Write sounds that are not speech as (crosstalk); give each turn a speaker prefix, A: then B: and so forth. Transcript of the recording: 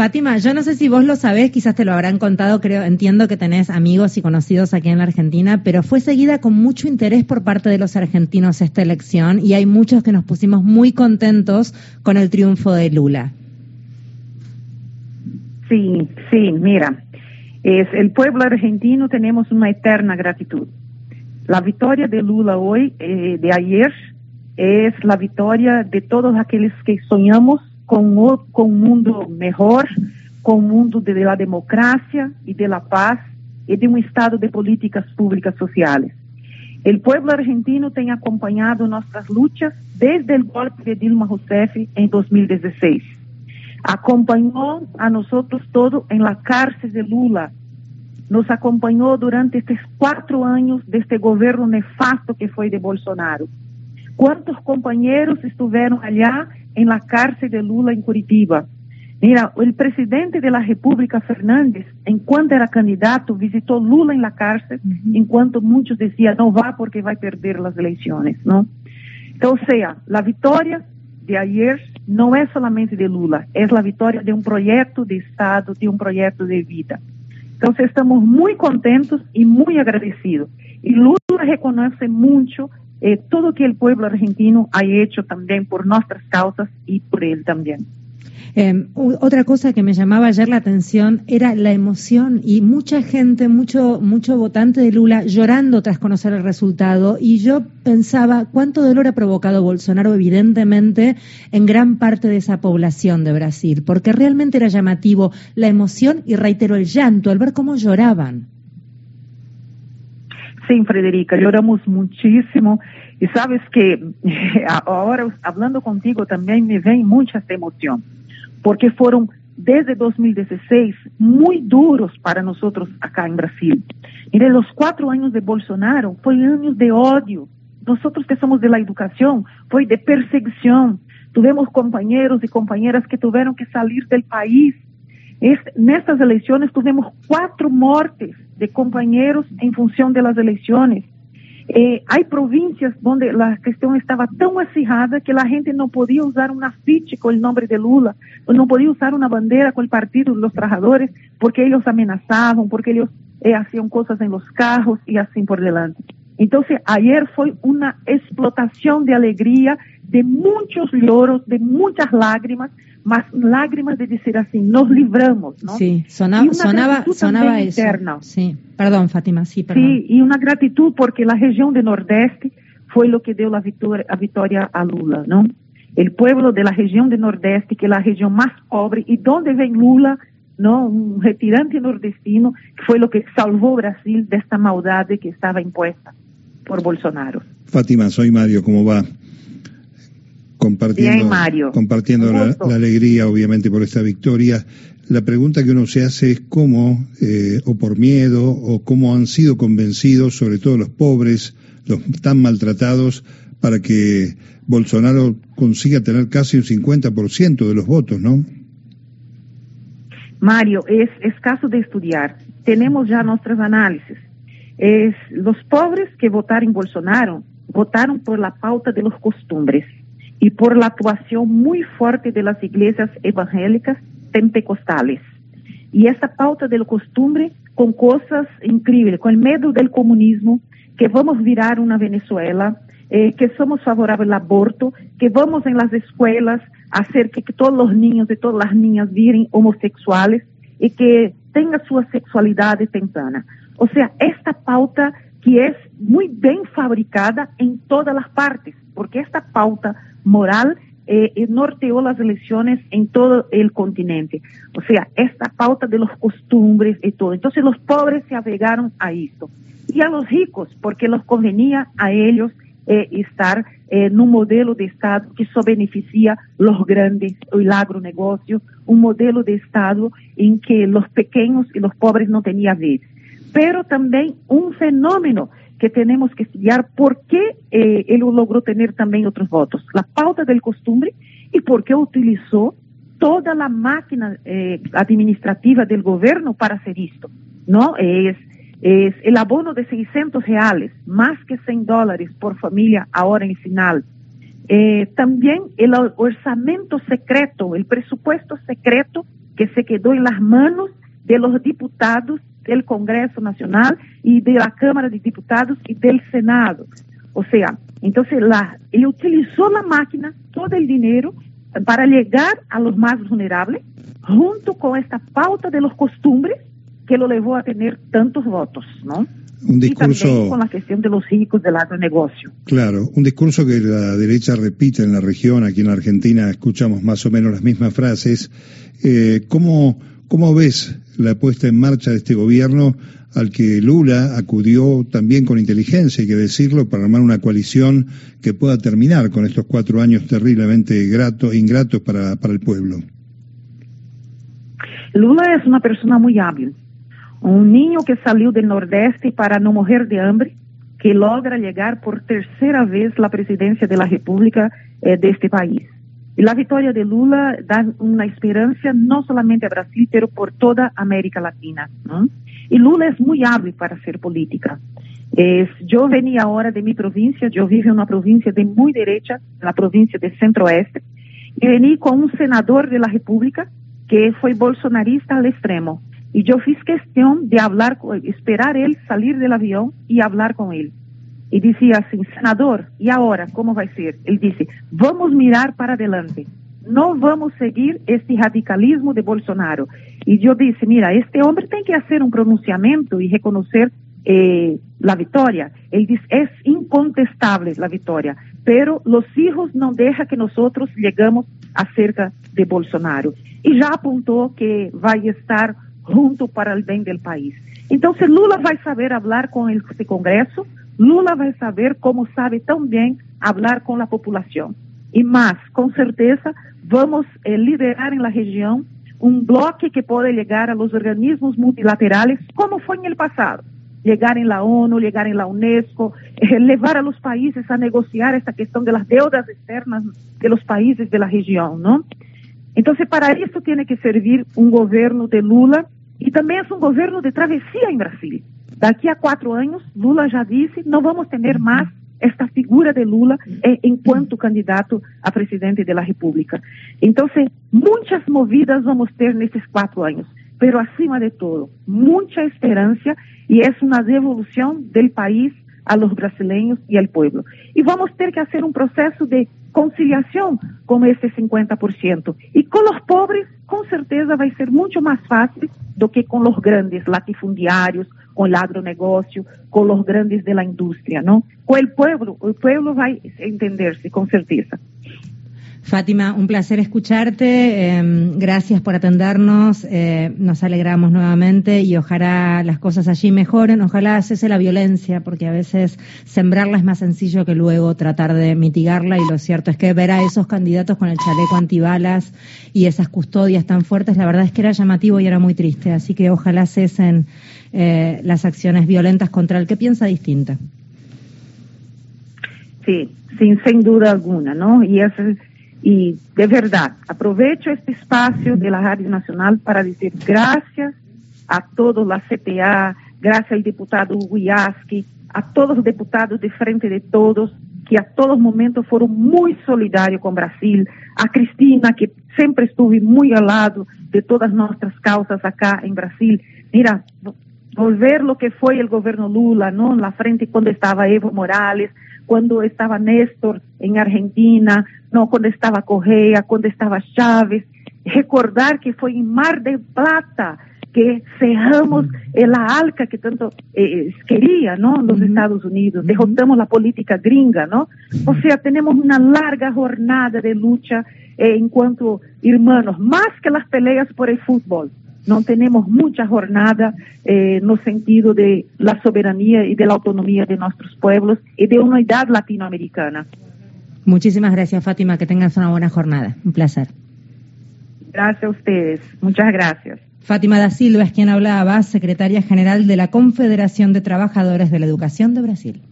A: Fátima, yo no sé si vos lo sabés, quizás te lo habrán contado, creo, entiendo que tenés amigos y conocidos aquí en la Argentina, pero fue seguida con mucho interés por parte de los argentinos esta elección y hay muchos que nos pusimos muy contentos con el triunfo de Lula.
B: Sí, sí, mira, es el pueblo argentino tenemos una eterna gratitud. La victoria de Lula hoy, eh, de ayer, es la victoria de todos aquellos que soñamos con, con un mundo mejor, con un mundo de la democracia y de la paz y de un estado de políticas públicas sociales. El pueblo argentino tiene acompañado nuestras luchas desde el golpe de Dilma Rousseff en 2016. Acompañó a nosotros todo en la cárcel de Lula. Nos acompañó durante estos cuatro años de este gobierno nefasto que fue de Bolsonaro. ¿Cuántos compañeros estuvieron allá en la cárcel de Lula en Curitiba? Mira, el presidente de la República, Fernández, en cuanto era candidato, visitó Lula en la cárcel, en cuanto muchos decían, no va porque va a perder las elecciones, ¿no? Entonces, o sea, la victoria de ayer no es solamente de Lula, es la victoria de un proyecto de Estado, de un proyecto de vida. Entonces, estamos muy contentos y muy agradecidos. Y Lula reconoce mucho eh, todo que el pueblo argentino ha hecho también por nuestras causas y por él también.
A: Eh, otra cosa que me llamaba ayer la atención era la emoción y mucha gente, mucho, mucho votante de Lula llorando tras conocer el resultado. Y yo pensaba cuánto dolor ha provocado Bolsonaro, evidentemente, en gran parte de esa población de Brasil, porque realmente era llamativo la emoción y reitero el llanto al ver cómo lloraban.
B: Sí, Frederica, lloramos muchísimo. Y sabes que (laughs) ahora hablando contigo también me ven mucha emoción porque fueron desde 2016 muy duros para nosotros acá en Brasil. Mire, los cuatro años de Bolsonaro fueron años de odio. Nosotros que somos de la educación, fue de perseguición. Tuvimos compañeros y compañeras que tuvieron que salir del país. En estas elecciones tuvimos cuatro muertes de compañeros en función de las elecciones. Eh, hay provincias donde la cuestión estaba tan acirrada que la gente no podía usar un afiche con el nombre de Lula, o no podía usar una bandera con el partido de los trabajadores porque ellos amenazaban, porque ellos eh, hacían cosas en los carros y así por delante. Entonces, ayer fue una explotación de alegría, de muchos lloros, de muchas lágrimas, más lágrimas de decir así, nos libramos, ¿no?
A: Sí, sonaba, sonaba, sonaba eso. Sí, perdón, Fátima, sí, perdón.
B: Sí, y una gratitud porque la región de Nordeste fue lo que dio la victoria, a victoria a Lula, ¿no? El pueblo de la región de Nordeste, que es la región más pobre, y donde ven Lula, ¿no? Un retirante nordestino, que fue lo que salvó Brasil de esta maldad que estaba impuesta por Bolsonaro.
C: Fátima, soy Mario, ¿cómo va? Compartiendo, compartiendo la, alegría, obviamente, por esta victoria. La pregunta que uno se hace es cómo, eh, o por miedo, o cómo han sido convencidos, sobre todo los pobres, los tan maltratados, para que Bolsonaro consiga tener casi un 50% de los votos, ¿no?
B: Mario, es, es caso de estudiar. Tenemos ya nuestros análisis. Es, los pobres que votaron en Bolsonaro votaron por la pauta de los costumbres y por la actuación muy fuerte de las iglesias evangélicas pentecostales. Y esa pauta de la costumbre con cosas increíbles, con el miedo del comunismo, que vamos virar una Venezuela, eh, que somos favorables al aborto, que vamos en las escuelas a hacer que, que todos los niños y todas las niñas viren homosexuales y que tengan su sexualidad temprana. O sea, esta pauta que es muy bien fabricada en todas las partes, porque esta pauta moral eh, eh, norteó las elecciones en todo el continente. O sea, esta pauta de los costumbres y todo. Entonces los pobres se apegaron a esto. Y a los ricos, porque los convenía a ellos eh, estar en un modelo de Estado que solo beneficia los grandes, el agronegocio, un modelo de Estado en que los pequeños y los pobres no tenían vez. Pero también un fenómeno que tenemos que estudiar por qué eh, él logró tener también otros votos, la pauta del costumbre y por qué utilizó toda la máquina eh, administrativa del gobierno para hacer esto, ¿no? Es, es el abono de 600 reales, más que 100 dólares por familia ahora en el final. Eh, también el orçamento secreto, el presupuesto secreto que se quedó en las manos de los diputados del Congreso Nacional y de la Cámara de Diputados y del Senado. O sea, entonces la, él utilizó la máquina, todo el dinero, para llegar a los más vulnerables, junto con esta pauta de los costumbres que lo llevó a tener tantos votos, ¿no?
C: Un discurso.
B: Y también con la cuestión de los ricos del agronegocio.
C: Claro, un discurso que la derecha repite en la región, aquí en la Argentina escuchamos más o menos las mismas frases. Eh, ¿cómo, ¿Cómo ves la puesta en marcha de este gobierno al que Lula acudió también con inteligencia, hay que decirlo, para armar una coalición que pueda terminar con estos cuatro años terriblemente gratos, ingratos para, para el pueblo?
B: Lula es una persona muy hábil, un niño que salió del Nordeste para no morir de hambre, que logra llegar por tercera vez la presidencia de la República eh, de este país. Y la victoria de Lula da una esperanza no solamente a Brasil, pero por toda América Latina. ¿no? Y Lula es muy hábil para hacer política. Es, yo venía ahora de mi provincia, yo vivo en una provincia de muy derecha, la provincia de centro-oeste, y vení con un senador de la República que fue bolsonarista al extremo. Y yo fiz cuestión de hablar, esperar él salir del avión y hablar con él. Y decía así, senador, ¿y ahora cómo va a ser? Él dice, vamos a mirar para adelante. No vamos a seguir este radicalismo de Bolsonaro. Y yo dije, mira, este hombre tiene que hacer un pronunciamiento y reconocer eh, la victoria. Él dice, es incontestable la victoria, pero los hijos no dejan que nosotros llegamos acerca de Bolsonaro. Y ya apuntó que va a estar junto para el bien del país. Entonces Lula va a saber hablar con el Congreso, Lula vai saber como sabe tão bem falar com a população. E mais, com certeza, vamos eh, liderar na região um bloco que pode chegar a los organismos multilaterais, como foi no passado. Llegar em la ONU, llegar em la Unesco, eh, levar a los países a negociar esta questão de deudas externas de los países de la região, não? Então, para isso tem que servir um governo de Lula e também é um governo de travessia em Brasil. Daqui a quatro anos, Lula já disse, não vamos ter mais esta figura de Lula eh, enquanto candidato a presidente da República. Então, muitas movidas vamos ter nesses quatro anos, pero acima de todo, muita esperança e é uma devolução do país a los brasileiros e ao povo. E vamos ter que fazer um processo de conciliação com esse 50%. E com os pobres, com certeza vai ser muito mais fácil do que com os grandes latifundiários, com o agronegócio, com os grandes da indústria, não? Com o povo, o povo vai entender-se, com certeza.
A: Fátima, un placer escucharte. Eh, gracias por atendernos. Eh, nos alegramos nuevamente y ojalá las cosas allí mejoren. Ojalá cese la violencia, porque a veces sembrarla es más sencillo que luego tratar de mitigarla. Y lo cierto es que ver a esos candidatos con el chaleco antibalas y esas custodias tan fuertes, la verdad es que era llamativo y era muy triste. Así que ojalá cesen eh, las acciones violentas contra el que piensa distinta.
B: Sí, sin, sin duda alguna, ¿no? Y eso y de verdad, aprovecho este espacio de la Radio Nacional para decir gracias a todos la CTA, gracias al diputado Guiaski, a todos los diputados de Frente de Todos, que a todos momentos fueron muy solidarios con Brasil, a Cristina, que siempre estuve muy al lado de todas nuestras causas acá en Brasil. Mira, volver lo que fue el gobierno Lula, ¿no? En la frente cuando estaba Evo Morales, cuando estaba Néstor en Argentina, no, cuando estaba Correa, cuando estaba Chávez, recordar que fue en Mar del Plata que cerramos la ALCA que tanto eh, quería, ¿no? Los Estados Unidos, derrotamos la política gringa, ¿no? O sea, tenemos una larga jornada de lucha eh, en cuanto hermanos, más que las peleas por el fútbol. No tenemos mucha jornada eh, no sentido de la soberanía y de la autonomía de nuestros pueblos y de unidad latinoamericana.
A: Muchísimas gracias, Fátima. Que tengas una buena jornada. Un placer.
B: Gracias a ustedes. Muchas gracias.
A: Fátima da Silva es quien hablaba, secretaria general de la Confederación de Trabajadores de la Educación de Brasil.